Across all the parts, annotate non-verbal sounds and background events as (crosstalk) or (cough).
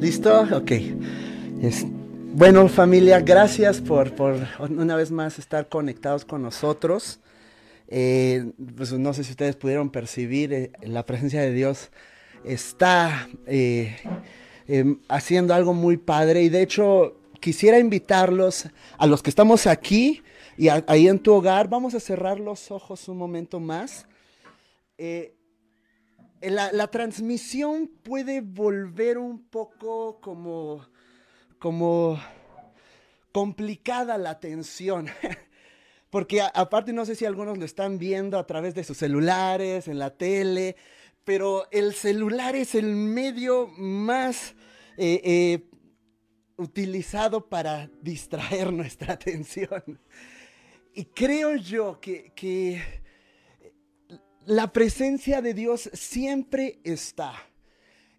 ¿Listo? Ok. bueno, familia, gracias por, una vez más estar conectados con nosotros. Eh, pues no sé si ustedes pudieron percibir, eh, la presencia de Dios está eh, em, haciendo algo muy padre y de hecho quisiera invitarlos a los que estamos aquí y ahí en tu hogar, vamos a cerrar los ojos un momento más. La, transmisión puede volver un poco como, como complicada la atención. (laughs) Porque aparte no sé si algunos lo están viendo a través de sus celulares, en la tele, pero el celular es el medio más eh, eh, utilizado para distraer (laughs) nuestra atención. Y creo yo que la presencia de Dios siempre está.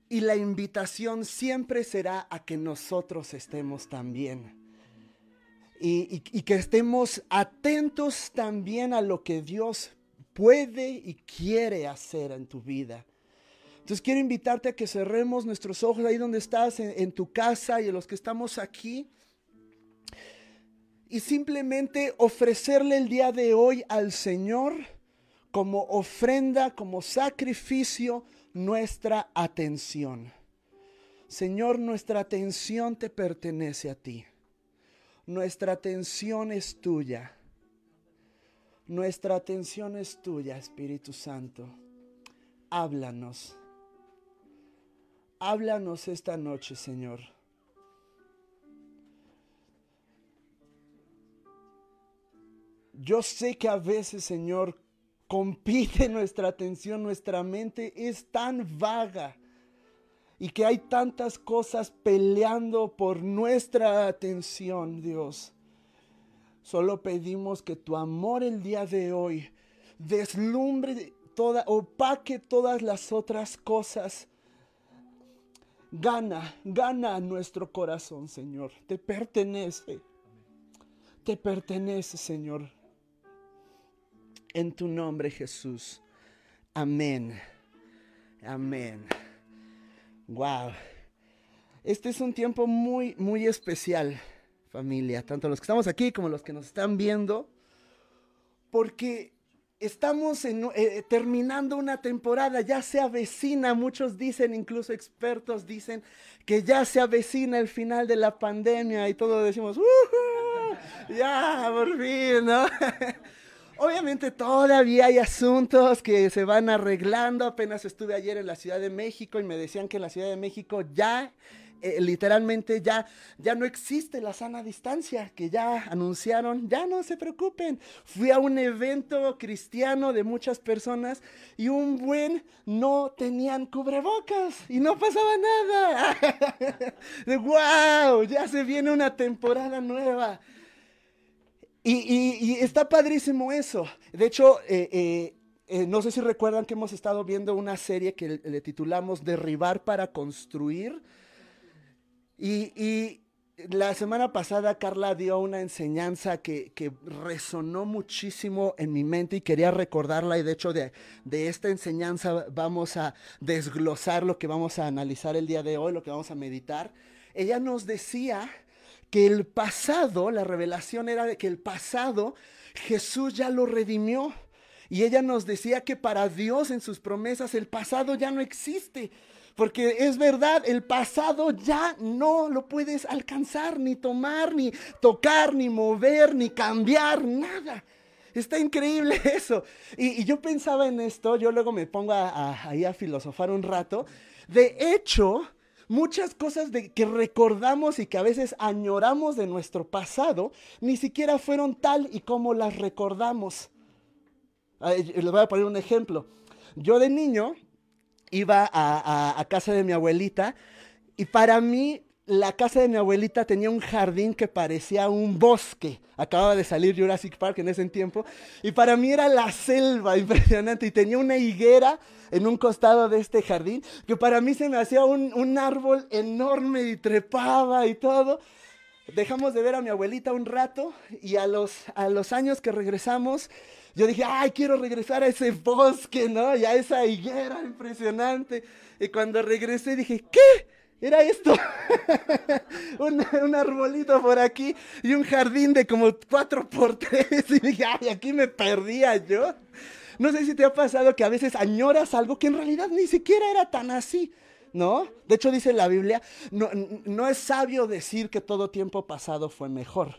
Y la invitación siempre será a que nosotros estemos también. Y, que estemos atentos también a lo que Dios puede y quiere hacer en tu vida. Entonces quiero invitarte a que cerremos nuestros ojos ahí donde estás, en, en tu casa y en los que estamos aquí. Y simplemente ofrecerle el día de hoy al Señor como ofrenda, como sacrificio, nuestra atención. Señor, nuestra atención te pertenece a ti. Nuestra atención es tuya. Nuestra atención es tuya, Espíritu Santo. Háblanos. Háblanos esta noche, Señor. Yo sé que a veces, Señor, compite (laughs) nuestra atención, nuestra mente es tan vaga y que hay tantas cosas peleando por nuestra atención, Dios. Solo pedimos que tu amor el día de hoy deslumbre toda, opaque todas las otras cosas. Gana, gana nuestro corazón, Señor. Te pertenece. Te pertenece, Señor en tu nombre, Jesús. Amén. Amén. Wow. Este es un tiempo muy, muy especial, familia, tanto los que estamos aquí como los que nos están viendo, porque estamos eh, terminando una temporada, ya se avecina, muchos dicen, incluso expertos dicen que ya se avecina el final de la pandemia y todos decimos, ya, por fin, ¿no? (laughs) Obviamente todavía hay asuntos que se van arreglando. Apenas estuve ayer en la Ciudad de México y me decían que en la Ciudad de México ya, eh, literalmente ya, ya no existe la sana distancia, que ya anunciaron, ya no se preocupen. Fui a un evento cristiano de muchas personas y un buen no tenían cubrebocas y no pasaba nada. (laughs) ¡Wow! Ya se viene una temporada nueva. Y, está padrísimo eso. De hecho, eh, eh, eh, no sé si recuerdan que hemos estado viendo una serie que le, titulamos Derribar para construir. Y, la semana pasada Carla dio una enseñanza que, resonó muchísimo en mi mente y quería recordarla. Y de hecho de, de esta enseñanza vamos a desglosar lo que vamos a analizar el día de hoy, lo que vamos a meditar. Ella nos decía que el pasado, la revelación era que el pasado Jesús ya lo redimió. Y ella nos decía que para Dios en sus promesas el pasado ya no existe. Porque es verdad, el pasado ya no lo puedes alcanzar, ni tomar, ni tocar, ni mover, ni cambiar, nada. Está increíble (laughs) eso. Y, yo pensaba en esto, yo luego me pongo ahí a filosofar un rato. De hecho, muchas cosas de, que recordamos y que a veces añoramos de nuestro pasado, ni siquiera fueron tal y como las recordamos. Les voy a poner un ejemplo. Yo de niño iba a casa de mi abuelita y para mí la casa de mi abuelita tenía un jardín que parecía un bosque. Acababa de salir Jurassic Park en ese tiempo. Y para mí era la selva (laughs) impresionante. Y tenía una higuera en un costado de este jardín que para mí se me hacía un, árbol enorme y trepaba y todo. Dejamos de ver a mi abuelita un rato y a los, a los años que regresamos, yo dije, ay, quiero regresar a ese bosque, ¿no? Y a esa higuera impresionante. Y cuando regresé dije, ¿qué? Era esto. (laughs) un, arbolito por aquí y un jardín de como cuatro por tres. (laughs) Y dije, ay, aquí me perdía yo. No sé si te ha pasado que a veces añoras algo que en realidad ni siquiera era tan así. ¿No? De hecho dice la Biblia, no, no es sabio decir que todo tiempo pasado fue mejor.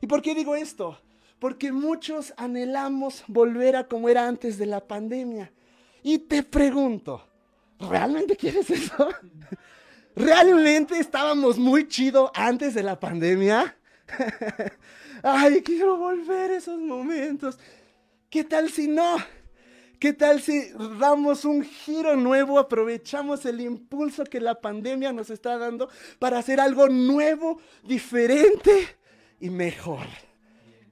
¿Y por qué digo esto? Porque muchos anhelamos volver a como era antes de la pandemia. Y te pregunto, ¿realmente quieres eso? (laughs) ¿Realmente estábamos muy chido antes de la pandemia? (laughs) Ay, quiero volver esos momentos. ¿Qué tal si no? ¿Qué tal si damos un giro nuevo, aprovechamos el impulso que la pandemia nos está dando para hacer algo nuevo, diferente y mejor?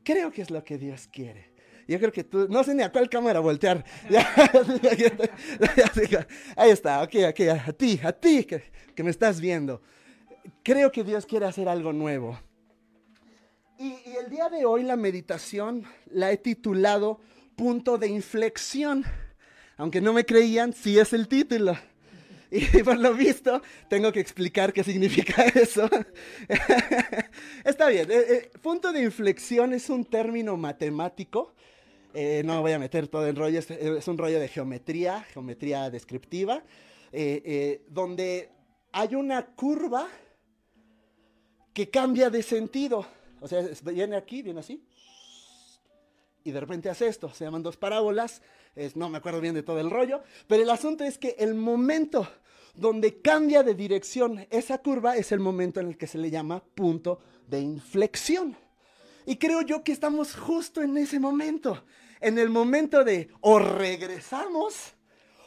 Creo que es lo que Dios quiere. Yo creo que tú, no sé ni a cuál cámara voltear. (laughs) Ahí está, ok, ok, a ti, a ti que, que me estás viendo. Creo que Dios quiere hacer algo nuevo. Y, y, el día de hoy la meditación la he titulado Punto de inflexión. Aunque no me creían, sí es el título. Y (laughs) por lo visto, tengo que explicar qué significa (laughs) eso. Está bien. Eh, eh, punto de inflexión es un término matemático eh, no voy a meter todo en rollo, es, un rollo de geometría, geometría descriptiva, eh, eh, donde hay una curva que cambia de sentido. O sea, viene aquí, viene así, y de repente hace esto. Se llaman dos parábolas, no me acuerdo bien de todo el rollo, pero el asunto es que el momento donde cambia de dirección esa curva es el momento en el que se le llama punto de inflexión. Y creo yo que estamos justo en ese momento, en el momento de o regresamos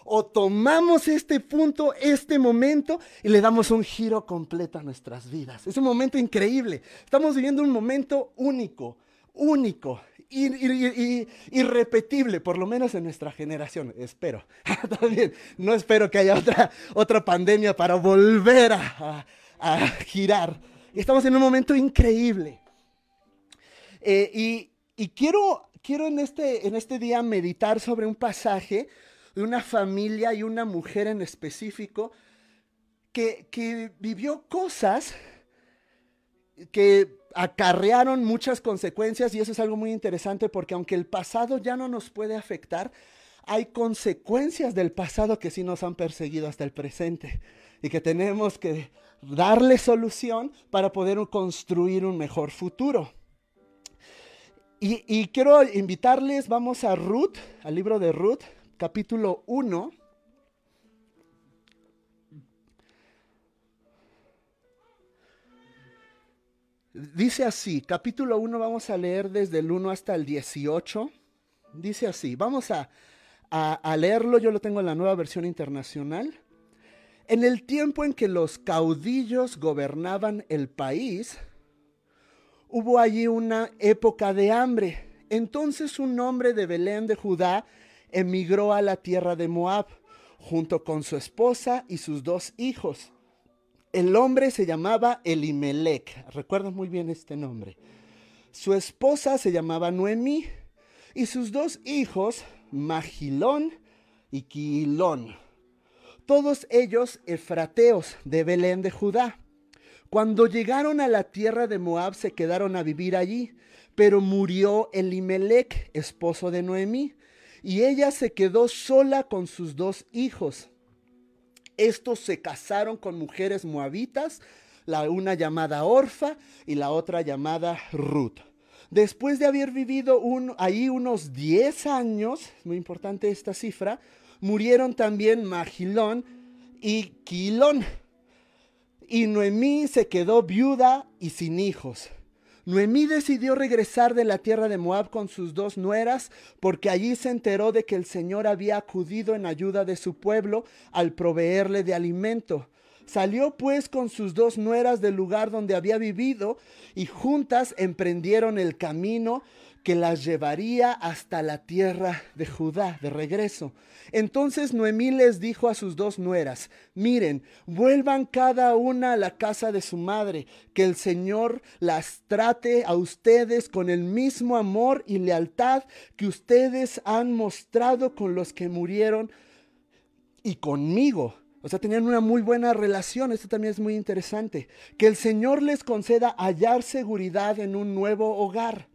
o tomamos este punto, este momento y le damos un giro completo a nuestras vidas. Es un momento increíble. Estamos viviendo un momento único, único, irrepetible, por lo menos en nuestra generación. Espero. (laughs) También no espero que haya otra, otra pandemia para volver a, girar. Estamos en un momento increíble. Eh, y, quiero, quiero en, este, en este día meditar sobre un pasaje de una familia y una mujer en específico que, que vivió cosas que acarrearon muchas consecuencias y eso es algo muy interesante porque aunque el pasado ya no nos puede afectar, hay consecuencias del pasado que sí nos han perseguido hasta el presente y que tenemos que darle solución para poder construir un mejor futuro. Y, quiero invitarles, vamos a Ruth, al libro de Ruth, capítulo 1. Dice así, capítulo 1 vamos a leer desde el 1 hasta el 18. Dice así, vamos a, a, leerlo, yo lo tengo en la nueva versión internacional. En el tiempo en que los caudillos gobernaban el país, hubo allí una época de hambre. Entonces un hombre de Belén de Judá emigró a la tierra de Moab junto con su esposa y sus dos hijos. El hombre se llamaba Elimelech, recuerdo muy bien este nombre. Su esposa se llamaba Noemí y sus dos hijos, Magilón y Quilón. Todos ellos efrateos de Belén de Judá. Cuando llegaron a la tierra de Moab se quedaron a vivir allí, pero murió Elimelech, esposo de Noemí, y ella se quedó sola con sus dos hijos. Estos se casaron con mujeres moabitas, la una llamada Orfa y la otra llamada Ruth. Después de haber vivido ahí unos 10 años, muy importante esta cifra, murieron también Magilón y Quilón y Noemí se quedó viuda y sin hijos. Noemí decidió regresar de la tierra de Moab con sus dos nueras, porque allí se enteró de que el Señor había acudido en ayuda de su pueblo al proveerle de alimento. Salió pues con sus dos nueras del lugar donde había vivido y juntas emprendieron el camino que las llevaría hasta la tierra de Judá de regreso. Entonces Noemí les dijo a sus dos nueras, miren, vuelvan cada una a la casa de su madre, que el Señor las trate a ustedes con el mismo amor y lealtad que ustedes han mostrado con los que murieron y conmigo O sea, tenían una muy buena relación. Esto también es muy interesante. Que el Señor les conceda hallar seguridad en un nuevo hogar,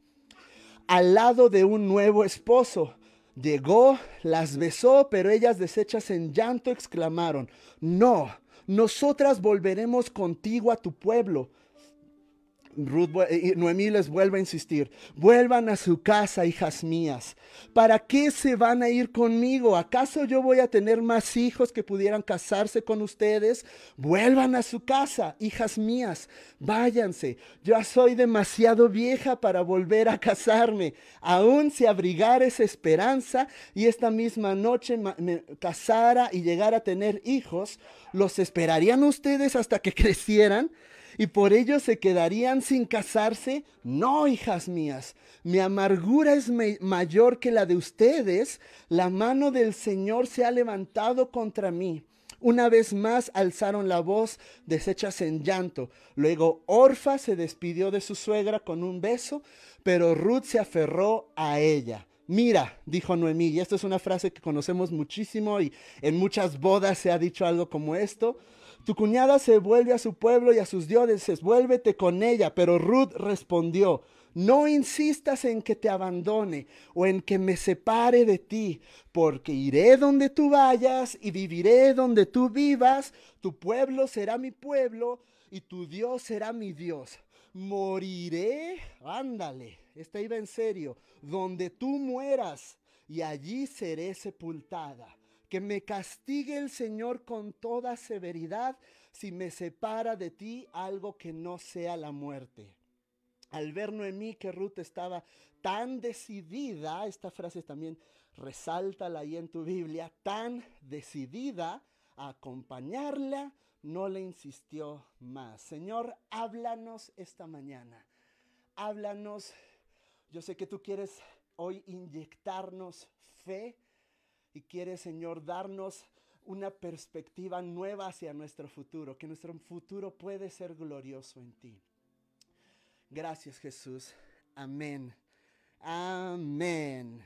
al lado de un nuevo esposo. Llegó, las besó, pero ellas deshechas en llanto exclamaron, no, nosotras volveremos contigo a tu pueblo Noemí les vuelve a insistir, vuelvan a su casa, hijas mías. ¿Para qué se van a ir conmigo? ¿Acaso yo voy a tener más hijos que pudieran casarse con ustedes? Vuelvan a su casa, hijas mías. Váyanse. Yo soy demasiado vieja para volver a casarme. Aún si abrigara esa esperanza y esta misma noche me casara y llegara a tener hijos, ¿los esperarían ustedes hasta que (laughs) crecieran? Y por ello se quedarían sin casarse? No, hijas mías, mi amargura es mayor que la de ustedes. La mano del Señor se ha levantado contra mí. Una vez más alzaron la voz, deshechas en llanto. Luego Orfa se despidió de su suegra con un beso, pero Ruth se aferró a ella. Mira, dijo Noemí, y esto es una frase que conocemos muchísimo y en muchas bodas se ha dicho algo como esto. Tu cuñada se vuelve a su pueblo y a sus dioses, vuélvete con ella. Pero Ruth respondió, no insistas en que te abandone o en que me separe de ti, porque iré donde tú vayas y viviré donde tú vivas. Tu pueblo será mi pueblo y tu Dios será mi Dios. Moriré, ándale, esta iba en serio, donde tú mueras y allí seré sepultada que me castigue el Señor con toda severidad si me separa de ti algo que no sea la muerte. Al ver Noemí que Ruth estaba tan decidida, esta frase también resáltala ahí en tu Biblia, tan decidida a acompañarla, no le insistió más. Señor, háblanos esta mañana. Háblanos. Yo sé que tú quieres hoy inyectarnos fe y quiere, Señor, darnos una perspectiva nueva hacia nuestro futuro, que nuestro futuro puede ser glorioso en ti. Gracias Jesús. Amén. Amén.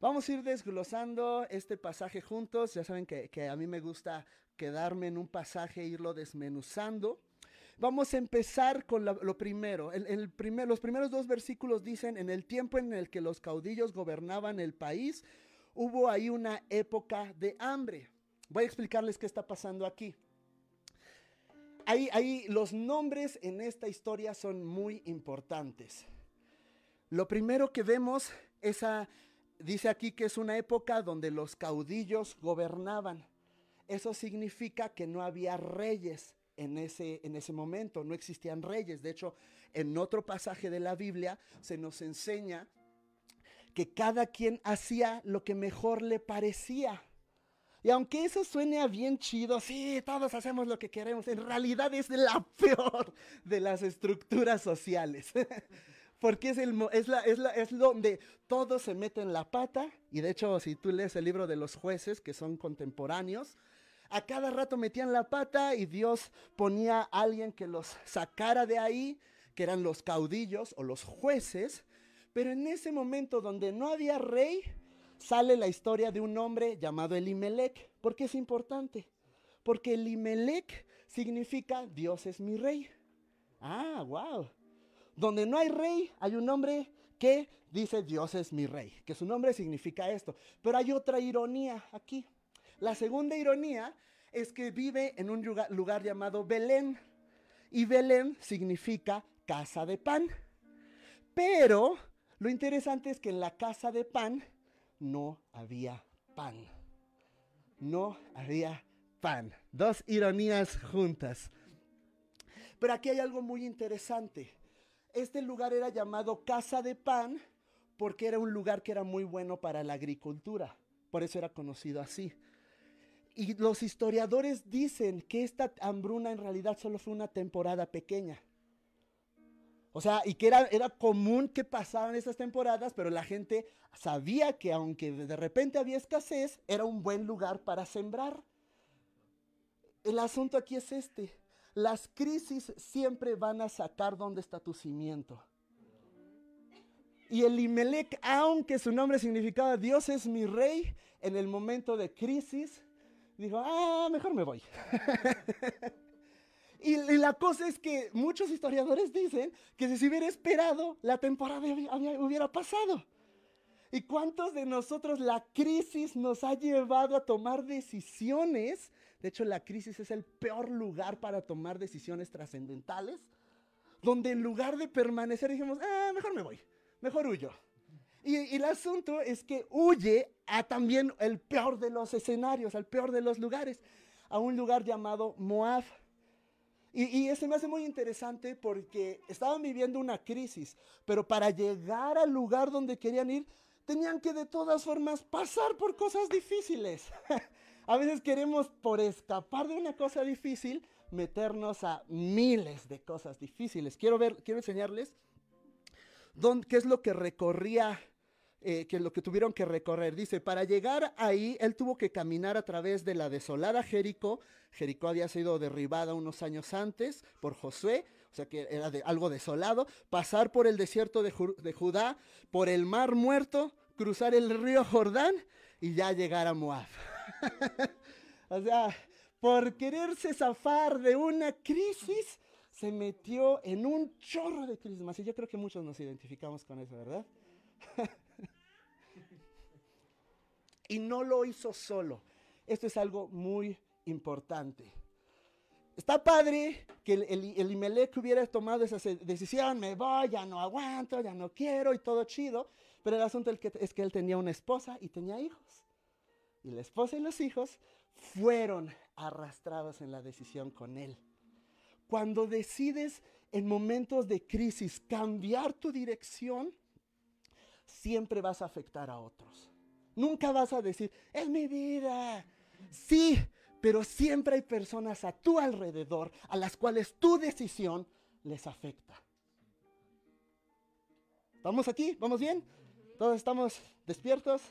Vamos a ir desglosando este pasaje juntos. Ya saben que, a mí me gusta quedarme en un pasaje e irlo desmenuzando. Vamos a empezar con lo primero. el primer, los primeros dos versículos dicen, en el tiempo en el que los caudillos gobernaban el país, hubo ahí una época de hambre. Voy a explicarles qué está pasando aquí. Ahí, ahí los nombres en esta historia son muy importantes. Lo primero que vemos es dice aquí que es una época donde los caudillos gobernaban. Eso significa que no había reyes en ese, en ese momento, no existían reyes. De hecho, en otro pasaje de la Biblia se nos enseña que cada quien hacía lo que mejor le parecía. Y aunque eso suene a bien chido, sí, todos hacemos lo que queremos, en realidad es la (laughs) peor de las estructuras sociales. (laughs) Porque es, el, es, la, es, la, es donde todos se meten la pata. Y de hecho, si tú lees el libro de los jueces, que son contemporáneos, a cada rato metían la pata y Dios ponía a alguien que los sacara de ahí, que eran los caudillos o los jueces, pero en ese momento donde no había rey, sale la historia de un hombre llamado Elimelech. ¿Por qué es importante? Porque Elimelech significa Dios es mi rey. Ah, wow. Donde no hay rey, hay un hombre que dice Dios es mi rey, que su nombre significa esto. Pero hay otra ironía aquí. La segunda ironía es que vive en un lugar, llamado Belén. Y Belén significa casa de pan. Pero lo interesante es que en la casa de pan no había pan. No había pan. Dos ironías juntas. Pero aquí hay algo muy interesante. Este lugar era llamado casa de pan porque era un lugar que era muy bueno para la agricultura. Por eso era conocido así. Y los historiadores dicen que esta hambruna en realidad solo fue una temporada pequeña. O sea, y que era, era común que pasaran esas temporadas, pero la gente sabía que aunque de repente había escasez, era un buen lugar para sembrar. El asunto aquí es este. Las crisis siempre van a sacar dónde está tu cimiento. Y el Imelec, aunque su nombre significaba Dios es mi rey, en el momento de crisis, Dijo, ah, mejor me voy. (laughs) y, la cosa es que muchos historiadores dicen que si se hubiera esperado, la temporada hubiera pasado. ¿Y cuántos de nosotros la crisis nos ha llevado a tomar decisiones? De hecho, la crisis es el peor lugar para tomar decisiones trascendentales, donde en lugar de permanecer dijimos, ah, mejor me voy, mejor huyo. Y, y, el asunto es que huye a también el peor de los escenarios, al peor de los lugares, a un lugar llamado Moab. Y, y ese me hace muy interesante porque estaban viviendo una crisis, pero para llegar al lugar donde querían ir, tenían que de todas formas pasar por cosas difíciles. (laughs) a veces queremos por escapar de una cosa difícil meternos a miles de cosas difíciles. Quiero ver, quiero enseñarles dónde, qué es lo que recorría, eh, qué es lo que tuvieron que recorrer. Dice, para llegar ahí, él tuvo que caminar a través de la desolada Jericó. Jericó había sido derribada unos años antes por Josué o sea que era de, algo desolado, pasar por el desierto de, de Judá, por el mar muerto, cruzar el río Jordán y ya llegar a Moab. (laughs) o sea, por quererse zafar de una crisis, se metió en un chorro de crisis más. Y yo creo que muchos nos identificamos con eso, ¿verdad? (laughs) y no lo hizo solo. Esto es algo muy importante. Está padre que el, el, Imelec hubiera tomado esa decisión, me voy, ya no aguanto, ya no quiero y todo chido, pero el asunto es que él tenía una esposa y tenía hijos. Y la esposa y los hijos fueron arrastrados en la decisión con él. Cuando decides en momentos de crisis cambiar tu dirección, siempre vas a afectar a otros. Nunca vas a decir, es mi vida. Sí, pero siempre hay personas a tu alrededor a las cuales tu decisión les afecta. ¿Vamos aquí? ¿Vamos bien? ¿Todos estamos despiertos?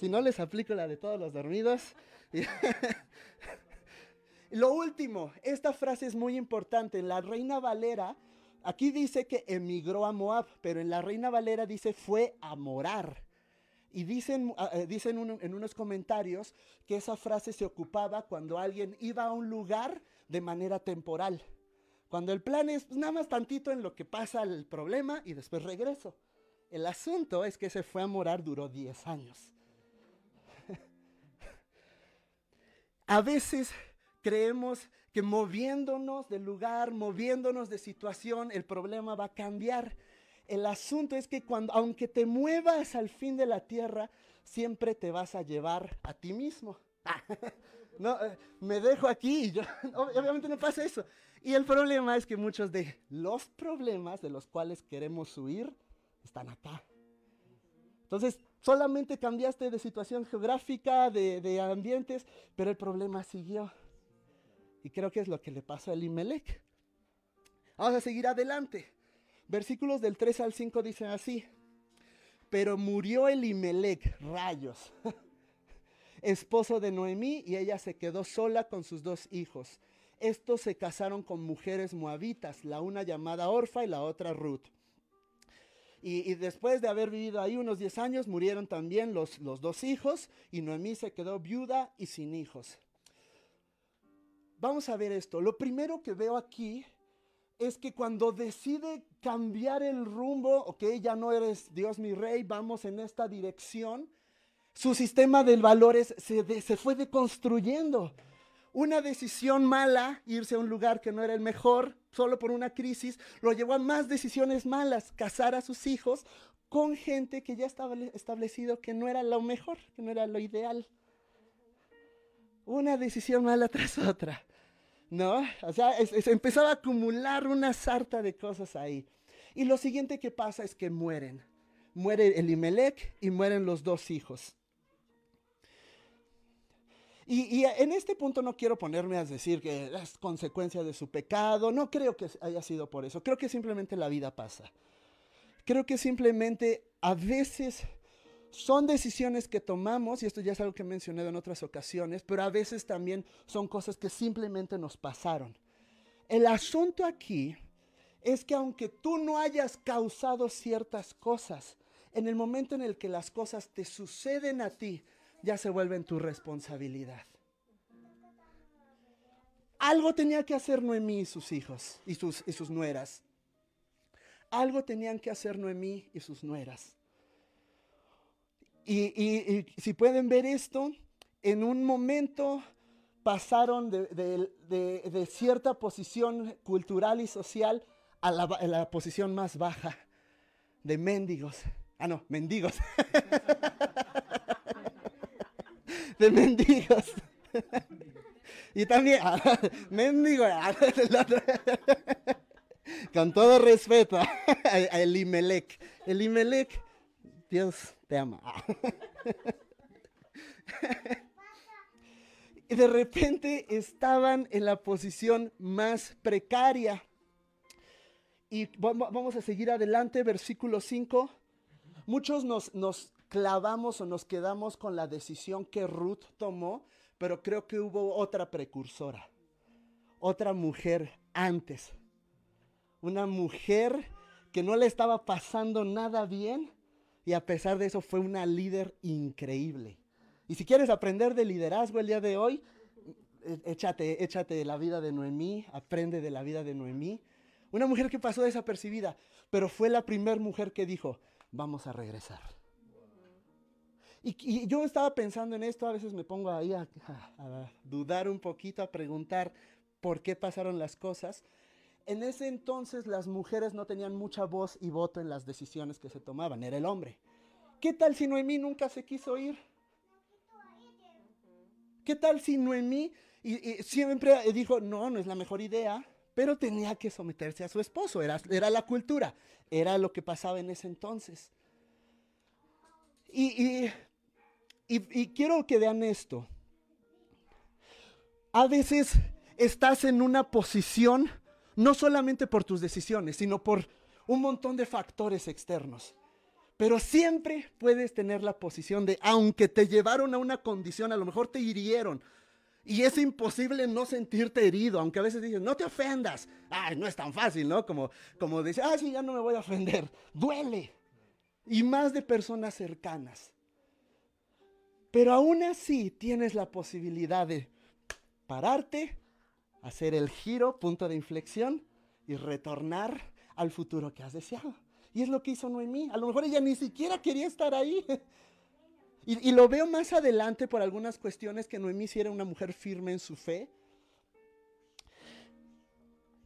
Si no, les aplico la de todos los dormidos. (laughs) Lo último, esta frase es muy importante. En la Reina Valera, aquí dice que emigró a Moab, pero en la Reina Valera dice fue a morar. Y dicen, ah, eh, dicen en unos comentarios que esa frase se ocupaba cuando alguien iba a un lugar de manera temporal. Cuando el plan es pues, nada más tantito en lo que pasa el problema y después regreso. El asunto es que se fue a morar, duró 10 años. (laughs) a veces creemos que moviéndonos de lugar, moviéndonos de situación, el problema va a cambiar. El asunto es que cuando, aunque te muevas al fin de la tierra, siempre te vas a llevar a ti mismo. (laughs) no, eh, me dejo aquí y yo, (laughs) obviamente no pasa eso. Y el problema es que muchos de los problemas de los cuales queremos huir están acá. Entonces, solamente cambiaste de situación geográfica, de, de ambientes, pero el problema siguió. Y creo que es lo que le pasó a Elimelech. Vamos a seguir adelante. Versículos del 3 al 5 dicen así. Pero murió Elimelech, rayos, (laughs) esposo de Noemí, y ella se quedó sola con sus dos hijos. Estos se casaron con mujeres moabitas, la una llamada Orfa y la otra Ruth. Y, después de haber vivido ahí unos 10 años, murieron también los, los dos hijos, y Noemí se quedó viuda y sin hijos. Vamos a ver esto. Lo primero que veo aquí es que cuando decide cambiar el rumbo, ok, ya no eres Dios mi rey, vamos en esta dirección, su sistema de valores se, fue deconstruyendo. Una decisión mala, irse a un lugar que no era el mejor, solo por una crisis, lo llevó a más decisiones malas, casar a sus hijos con gente que ya estaba establecido que no era lo mejor, que no era lo ideal. Una decisión mala tras otra. ¿No? O sea, empezaba a acumular una sarta de cosas ahí. Y lo siguiente que pasa es que mueren. Muere Elimelech y mueren los dos hijos. Y, y, en este punto no quiero ponerme a decir que es consecuencia de su pecado, no creo que haya sido por eso, creo que simplemente la vida pasa. Creo que simplemente a veces son decisiones que tomamos, y esto ya es algo que he mencionado en otras ocasiones, pero a veces también son cosas que simplemente nos pasaron. El asunto aquí es que aunque tú no hayas causado ciertas cosas, en el momento en el que las cosas te suceden a ti, ya se vuelven tu responsabilidad. Algo tenía que hacer Noemí y sus hijos y sus, y sus nueras. Algo tenían que hacer Noemí y sus nueras. Y, si pueden ver esto, en un momento pasaron de, cierta posición cultural y social a la, posición más baja, de mendigos. Ah, no, mendigos. (laughs) de mendigos. (laughs) y también, ah, (laughs) mendigo, ah, con todo respeto a, Elimelech. Elimelech, Dios te ama. (laughs) y de repente estaban en la posición más precaria. Y vamos a seguir adelante, versículo 5. Muchos nos, nos clavamos o nos quedamos con la decisión que Ruth tomó, pero creo que hubo otra precursora, otra mujer antes una mujer que no le estaba pasando nada bien y a pesar de eso fue una líder increíble. Y si quieres aprender de liderazgo el día de hoy, eh, échate, échate de la vida de Noemí, aprende de la vida de Noemí. Una mujer que pasó desapercibida, pero fue la primera mujer que dijo, vamos a regresar. Y, yo estaba pensando en esto, a veces me pongo ahí a dudar un poquito, a preguntar por qué pasaron las cosas. En ese entonces las mujeres no tenían mucha voz y voto en las decisiones que se tomaban, era el hombre. ¿Qué tal si Noemí nunca se quiso ir? ¿Qué tal si Noemí y, siempre dijo, no, no es la mejor idea, pero tenía que someterse a su esposo, era, era la cultura, era lo que pasaba en ese entonces. y quiero que vean esto. A veces estás en una posición no solamente por tus decisiones, sino por un montón de factores externos. Pero siempre puedes tener la posición de, aunque te llevaron a una condición, a lo mejor te hirieron. Y es imposible no sentirte herido, aunque a veces dices, no te ofendas. Ay, no es tan fácil, ¿no? Como, como dice, ah, sí, ya no me voy a ofender. Duele. Y más de personas cercanas. Pero aún así tienes la posibilidad de pararte, hacer el giro, punto de inflexión y retornar al futuro que has deseado. Y es lo que hizo Noemí. A lo mejor ella ni siquiera quería estar ahí. (laughs) Y, lo veo más adelante por algunas cuestiones que Noemí sí era una mujer firme en su fe.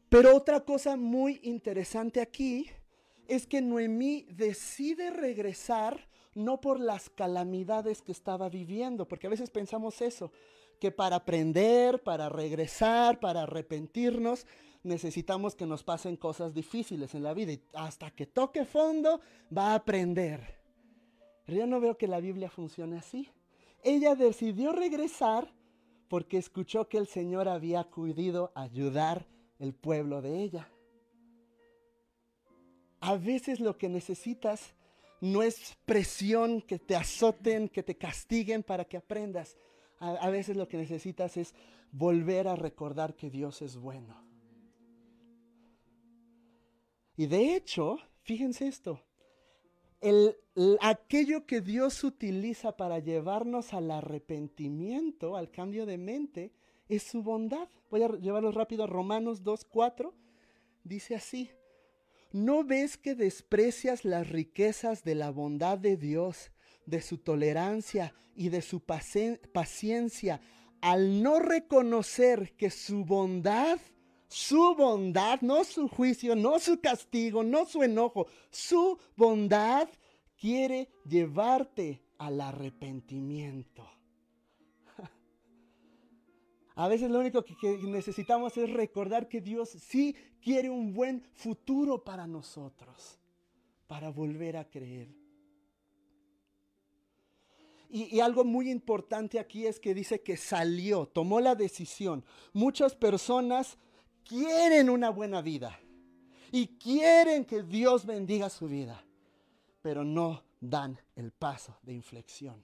Pero otra cosa muy interesante aquí es que Noemí decide regresar no por las calamidades que estaba viviendo, porque a veces pensamos eso que para aprender, para regresar, para arrepentirnos, necesitamos que nos pasen cosas difíciles en la vida. Y hasta que toque fondo, va a aprender. Pero yo no veo que la Biblia funcione así. Ella decidió regresar porque escuchó que el Señor había acudido a ayudar el pueblo de ella. A veces lo que necesitas no es presión, que te azoten, que te castiguen para que aprendas a, veces lo que necesitas es volver a recordar que Dios es bueno. Y de hecho, fíjense esto, el, aquello que Dios utiliza para llevarnos al arrepentimiento, al cambio de mente, es su bondad. Voy a llevarlo rápido a Romanos 2.4. Dice así, ¿no ves que desprecias las riquezas de la bondad de Dios de su tolerancia y de su paciencia, al no reconocer que su bondad, su bondad, no su juicio, no su castigo, no su enojo, su bondad quiere llevarte al arrepentimiento. (laughs) A veces lo único que, necesitamos es recordar que Dios sí quiere un buen futuro para nosotros, para volver a creer. Y, algo muy importante aquí es que dice que salió, tomó la decisión. Muchas personas quieren una buena vida y quieren que Dios bendiga su vida, pero no dan el paso de inflexión.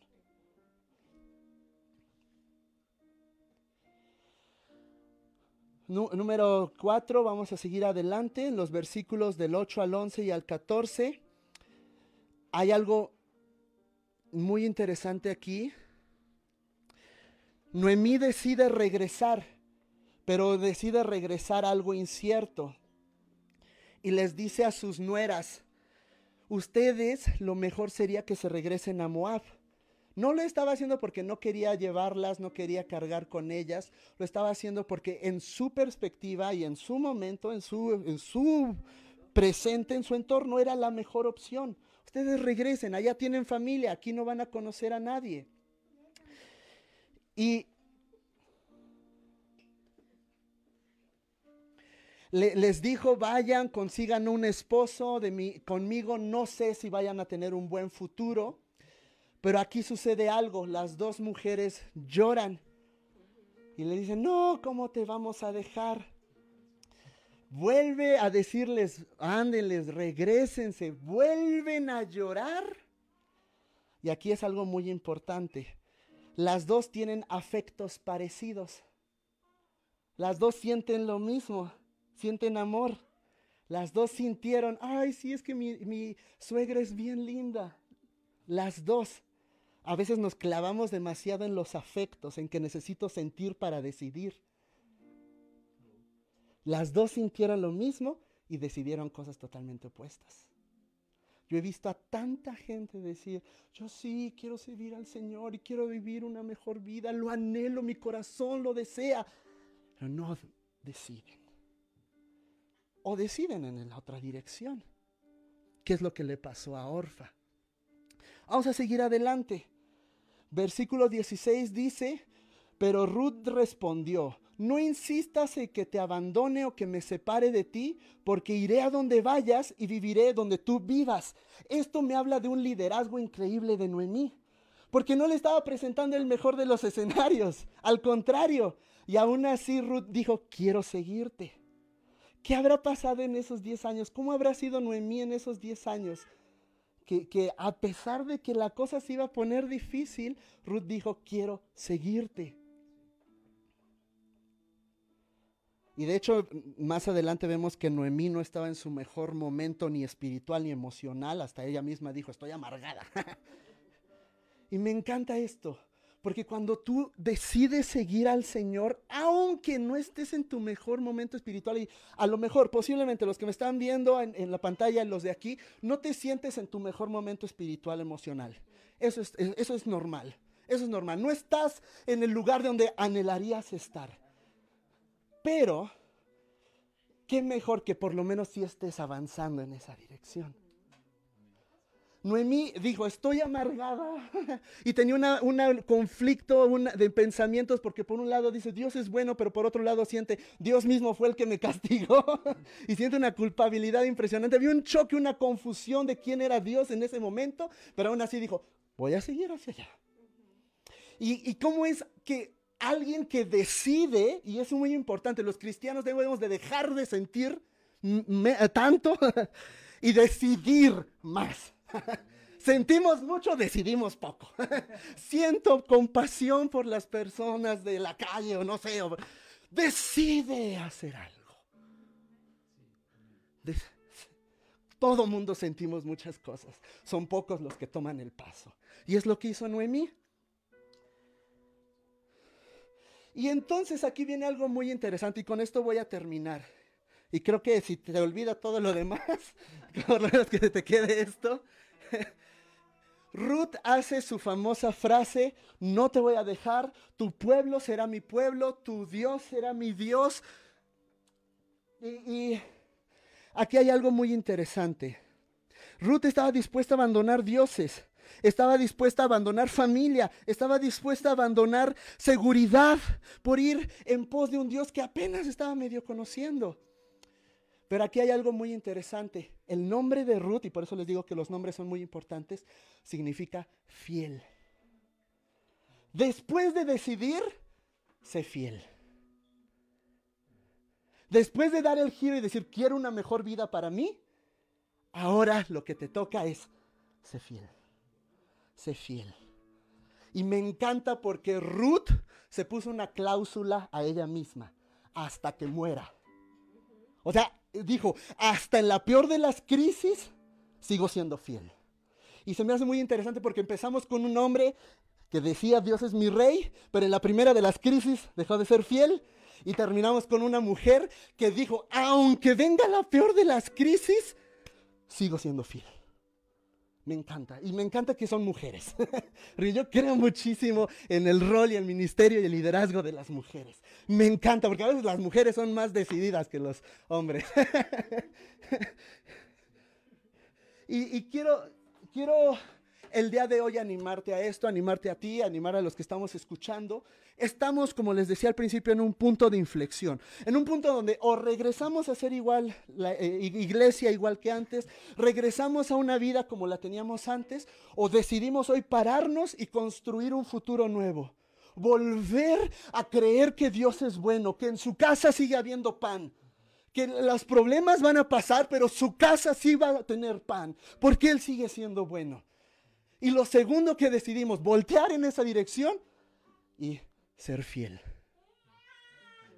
Número 4, vamos a seguir adelante en los versículos del 8 al 11 y al 14. Hay algo muy interesante aquí. Noemí decide regresar, pero decide regresar algo incierto. Y les dice a sus nueras, ustedes lo mejor sería que se regresen a Moab. No lo estaba haciendo porque no quería llevarlas, no quería cargar con ellas, lo estaba haciendo porque en su perspectiva y en su momento, en su, en su presente, en su entorno, era la mejor opción. Ustedes regresen, allá tienen familia, aquí no van a conocer a nadie. Y les dijo, vayan, consigan un esposo de mí, conmigo, no sé si vayan a tener un buen futuro, pero aquí sucede algo, las dos mujeres lloran y le dicen, no, ¿cómo te vamos a dejar? Vuelve a decirles, ándenles, regresense, vuelven a llorar. Y aquí es algo muy importante. Las dos tienen afectos parecidos. Las dos sienten lo mismo sienten amor. Las dos sintieron, ay, sí, es que mi, suegra es bien linda. Las dos. A veces nos clavamos demasiado en los afectos, en que necesito sentir para decidir. Las dos sintieron lo mismo y decidieron cosas totalmente opuestas. Yo he visto a tanta gente decir, yo sí quiero servir al Señor y quiero vivir una mejor vida, lo anhelo, mi corazón lo desea, pero no deciden o deciden en la otra dirección. ¿Qué es lo que le pasó a Orfa? Vamos a seguir adelante. Versículo 16 dice, pero Ruth respondió, no insistas en que te abandone o que me separe de ti, porque iré a donde vayas y viviré donde tú vivas. Esto me habla de un liderazgo increíble de Noemí, porque no le estaba presentando el mejor de los (laughs) escenarios, al contrario, y aún así Ruth dijo, quiero seguirte. ¿Qué habrá pasado en esos 10 años? ¿Cómo habrá sido Noemí en esos 10 años? Que, que, a pesar de que la cosa se iba a poner difícil, Ruth dijo, quiero seguirte. Y de hecho, más adelante vemos que Noemí no estaba en su mejor momento ni espiritual ni emocional. Hasta ella misma dijo, estoy amargada. (laughs) y me encanta esto, porque cuando tú decides seguir al Señor, aunque no estés en tu mejor momento espiritual, y a lo mejor posiblemente los que me están viendo en, la pantalla, los de aquí, no te sientes en tu mejor momento espiritual emocional. Eso es, eso es normal. Eso es normal. No estás en el lugar donde anhelarías estar. Pero, qué mejor que por lo menos si estés avanzando en esa dirección. Noemí dijo, estoy amargada. (laughs) y tenía un conflicto de pensamientos porque por un lado dice, Dios es bueno, pero por otro lado siente, Dios mismo fue el que me castigó. (laughs) y siente una culpabilidad impresionante. Había un choque, una confusión de quién era Dios en ese momento, pero aún así dijo, voy a seguir hacia allá. Y, cómo es que alguien que decide, y es muy importante, los cristianos debemos de dejar de sentir tanto (laughs) y decidir más. (laughs) Sentimos mucho, decidimos poco. (laughs) Siento compasión por las personas de la calle o no sé. decide hacer algo. todo mundo sentimos muchas cosas. Son pocos los que toman el paso. Y es lo que hizo Noemí. Y entonces aquí viene algo muy interesante y con esto voy a terminar. Y creo que si te olvida todo lo demás, por (laughs) lo menos que te quede esto. Ruth hace su famosa frase, no te voy a dejar, tu pueblo será mi pueblo, tu Dios será mi Dios. Y, y aquí hay algo muy interesante. Ruth estaba dispuesta a abandonar dioses, estaba dispuesta a abandonar familia, estaba dispuesta a abandonar seguridad por ir en pos de un Dios que apenas estaba medio conociendo. Pero aquí hay algo muy interesante. El nombre de Ruth, y por eso les digo que los nombres son muy importantes, significa fiel. Después de decidir, sé fiel. Después de dar el giro y decir, quiero una mejor vida para mí, ahora lo que te toca es, sé fiel. Sé fiel. Y me encanta porque Ruth se puso una cláusula a ella misma, hasta que muera. O sea, dijo, hasta en la peor de las crisis, sigo siendo fiel. Y se me hace muy interesante porque empezamos con un hombre que decía Dios es mi rey, pero en la primera de las crisis dejó de ser fiel. Y terminamos con una mujer que dijo, aunque venga la peor de las crisis, sigo siendo fiel. Me encanta. Y me encanta que son mujeres. (laughs) Yo creo muchísimo en el rol y el ministerio y el liderazgo de las mujeres. Me encanta, porque a veces las mujeres son más decididas que los hombres. (laughs) y, y quiero, quiero el día de hoy animarte a esto, animarte a ti, animar a los que estamos escuchando. Estamos, como les decía al principio, en un punto de inflexión, en un punto donde o regresamos a ser igual, la eh, iglesia igual que antes, regresamos a una vida como la teníamos antes, o decidimos hoy pararnos y construir un futuro nuevo. Volver a creer que Dios es bueno, que en su casa sigue habiendo pan, que los problemas van a pasar, pero su casa sí va a tener pan, porque Él sigue siendo bueno. Y lo segundo que decidimos, voltear en esa dirección y ser fiel.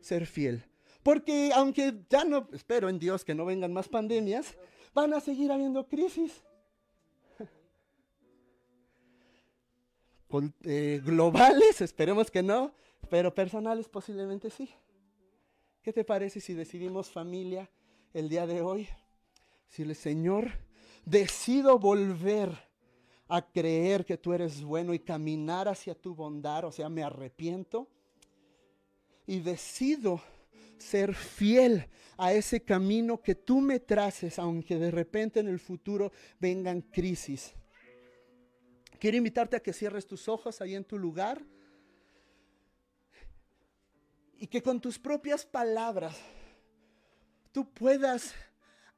Ser fiel. Porque aunque ya no, espero en Dios que no vengan más pandemias, van a seguir habiendo crisis. Eh, globales, esperemos que no, pero personales posiblemente sí. ¿Qué te parece si decidimos familia el día de hoy? Si el Señor, decido volver a creer que tú eres bueno y caminar hacia tu bondad, o sea, me arrepiento y decido ser fiel a ese camino que tú me traces, aunque de repente en el futuro vengan crisis. Quiero invitarte a que cierres tus ojos ahí en tu lugar y que con tus propias palabras tú puedas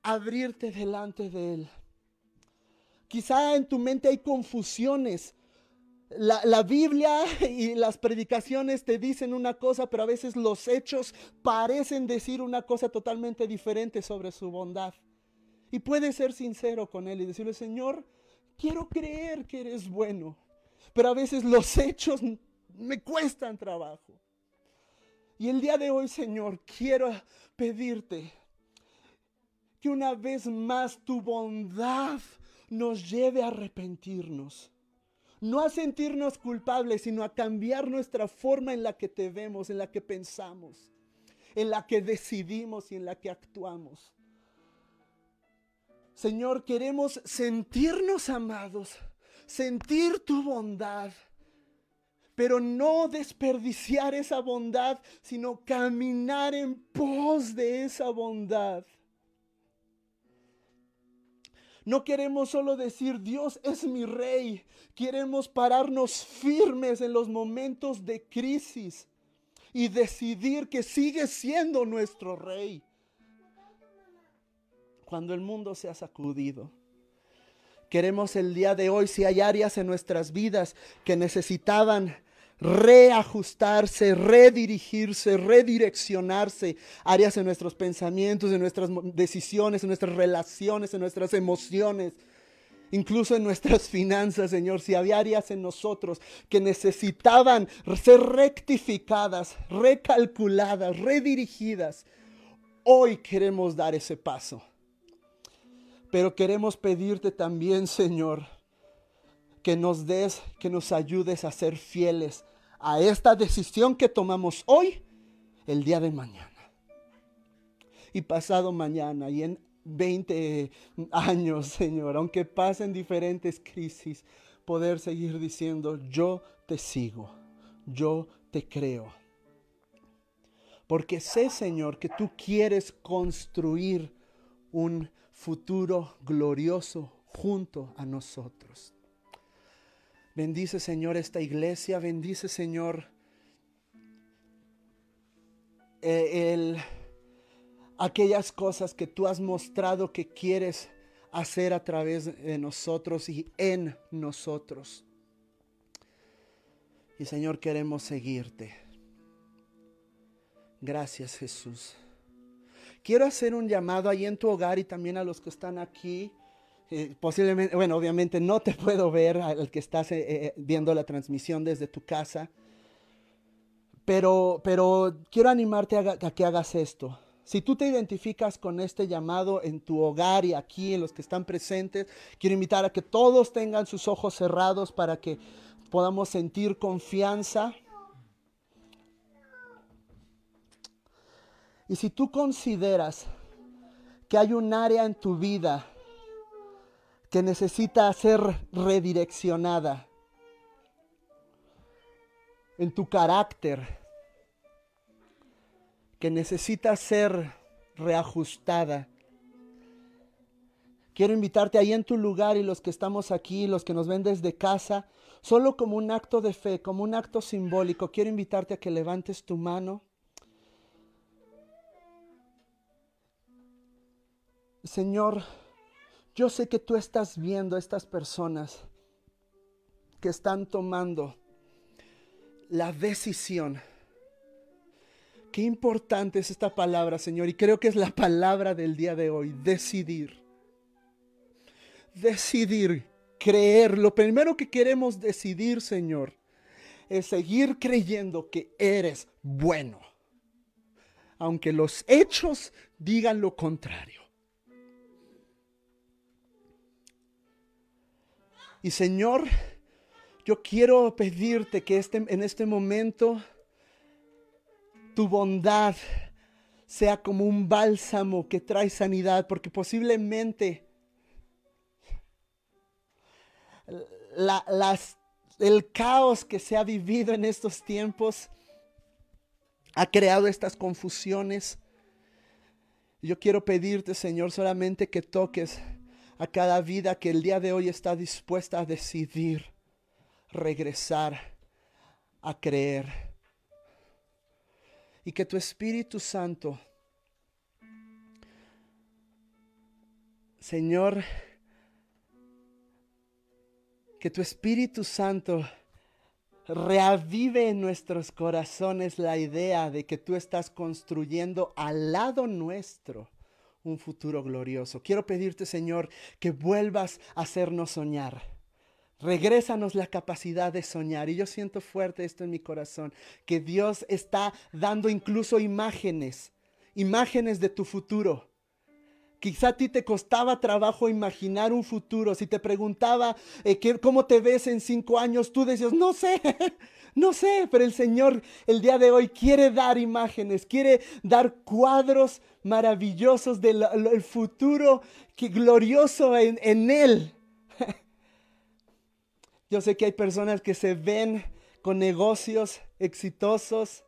abrirte delante de Él. Quizá en tu mente hay confusiones. La, Biblia y las predicaciones te dicen una cosa, pero a veces los hechos parecen decir una cosa totalmente diferente sobre su bondad. Y puedes ser sincero con Él y decirle, Señor, quiero creer que eres bueno, pero a veces los hechos me cuestan trabajo. Y el día de hoy, Señor, quiero pedirte que una vez más tu bondad nos lleve a arrepentirnos. No a sentirnos culpables, sino a cambiar nuestra forma en la que te vemos, en la que pensamos, en la que decidimos y en la que actuamos. Señor, queremos sentirnos amados, sentir tu bondad, pero no desperdiciar esa bondad, sino caminar en pos de esa bondad. No queremos solo decir Dios es mi rey. Queremos pararnos firmes en los momentos de crisis y decidir que sigue siendo nuestro rey. Cuando el mundo se ha sacudido. Queremos el día de hoy, si hay áreas en nuestras vidas que necesitaban reajustarse, redirigirse, redireccionarse, áreas en nuestros pensamientos, en nuestras decisiones, en nuestras relaciones, en nuestras emociones, incluso en nuestras (laughs) finanzas, Señor. Si había áreas en nosotros que necesitaban ser rectificadas, recalculadas, redirigidas, hoy queremos dar ese paso. Pero queremos pedirte también, Señor, que nos des, que nos ayudes a ser fieles a esta decisión que tomamos hoy, el día de mañana. Y pasado mañana y en 20 años, Señor, aunque pasen diferentes crisis, poder seguir diciendo, yo te sigo, yo te creo. Porque sé, Señor, que tú quieres construir un futuro glorioso junto a nosotros. Bendice, Señor, esta iglesia. Bendice, Señor, eh, aquellas cosas que tú has mostrado que quieres hacer a través de nosotros y en nosotros. Y Señor, queremos seguirte. Gracias, Jesús. Quiero hacer un llamado ahí en tu hogar y también a los que están aquí. Eh, posiblemente, bueno, obviamente no te (laughs) puedo ver al que estás eh, eh, viendo la transmisión desde tu casa, pero, pero quiero animarte a, a, que hagas esto. Si tú te identificas con este llamado en tu hogar y aquí en los que están presentes, quiero invitar a que todos tengan sus ojos cerrados para que podamos sentir confianza. Y si tú consideras que hay un área en tu vida que necesita ser redireccionada, en tu carácter, que necesita ser reajustada. Quiero invitarte ahí en tu lugar y los que estamos aquí, los que nos ven desde casa, solo como un acto de fe, como un acto simbólico, quiero invitarte a que levantes tu mano. Señor, yo sé que tú estás viendo a estas personas que están tomando la decisión. Qué importante es esta palabra, Señor, y creo que es la palabra del día de hoy, decidir. Decidir, creer. Lo primero que queremos decidir, Señor, es seguir creyendo que eres bueno, aunque los hechos digan lo contrario. Y Señor, yo quiero pedirte que este, en este momento tu bondad sea como un bálsamo que trae sanidad, porque posiblemente el caos que se ha vivido en estos tiempos ha creado estas confusiones. Yo quiero pedirte, Señor, solamente que toques a cada vida que el día de hoy está dispuesta a decidir regresar a creer. Y que tu Espíritu Santo, Señor, que tu Espíritu Santo reavive en nuestros corazones la idea de que tú estás construyendo al lado nuestro un futuro glorioso. Quiero pedirte, Señor, que vuelvas a hacernos soñar Regrésanos la capacidad de soñar. Y yo siento fuerte esto en mi corazón, que Dios está dando incluso imágenes, imágenes de tu futuro. Quizá a ti te costaba trabajo imaginar un futuro. Si te preguntaba eh, cómo te ves en cinco años, tú decías, no sé, (laughs) no sé, pero el Señor el día de hoy quiere dar imágenes, quiere dar cuadros maravillosos del futuro que glorioso en, en Él. (laughs) Yo sé que hay personas que se ven con negocios exitosos,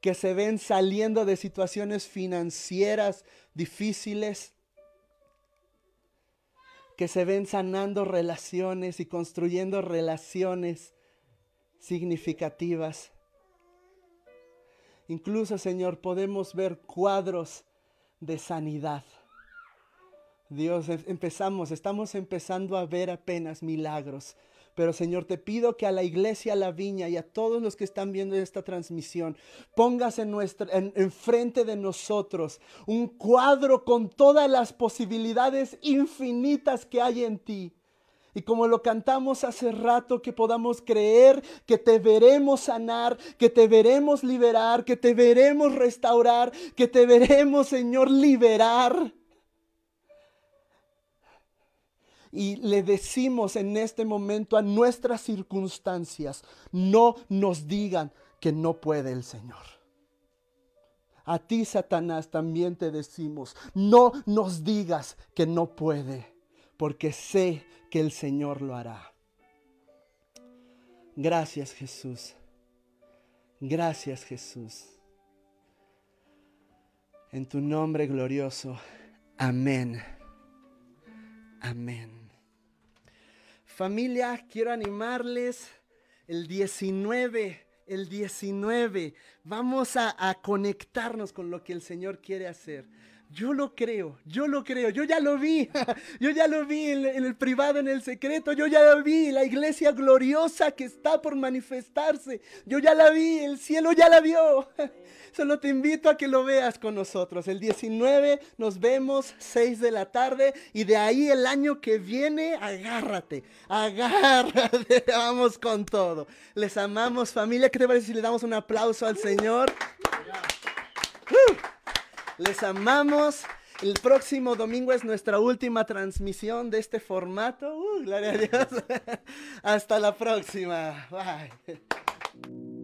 que se ven saliendo de situaciones financieras difíciles, que se ven sanando relaciones y construyendo relaciones significativas. Incluso, Señor, podemos ver cuadros de sanidad. Dios, em, empezamos, estamos empezando a ver apenas milagros. Pero Señor, te pido que a la iglesia, a la viña y a todos los que están viendo esta transmisión, pongas en, nuestra, en, frente de nosotros un cuadro con todas las posibilidades infinitas que hay en ti. Y como lo cantamos hace rato, que podamos creer que te veremos sanar, que te veremos liberar, que te veremos restaurar, que te veremos, Señor, liberar. y le decimos en este momento a nuestras circunstancias, no nos digan que no puede el Señor. A ti, Satanás, también te decimos, no nos digas que no puede, porque sé que el Señor lo hará. Gracias, Jesús. Gracias, Jesús. En tu nombre glorioso. Amén. Amén. Familia, quiero animarles el 19, el 19. Vamos a, conectarnos con lo que el Señor quiere hacer. Yo lo creo, yo lo creo, yo ya lo vi, (laughs) yo ya lo vi en, el privado, en el secreto, yo ya lo vi, la iglesia gloriosa que está por manifestarse, yo ya la vi, el cielo ya la vio. (laughs) Solo te invito a que lo veas con nosotros. El 19 nos vemos 6 de la tarde y de ahí el año que viene, agárrate, agárrate, (laughs) vamos con todo. Les amamos familia. ¿Qué te parece si le damos un aplauso al Señor? Uh, les amamos. El próximo domingo es nuestra última transmisión de este formato. Uh, gloria a Dios. (laughs) Hasta la próxima. Bye.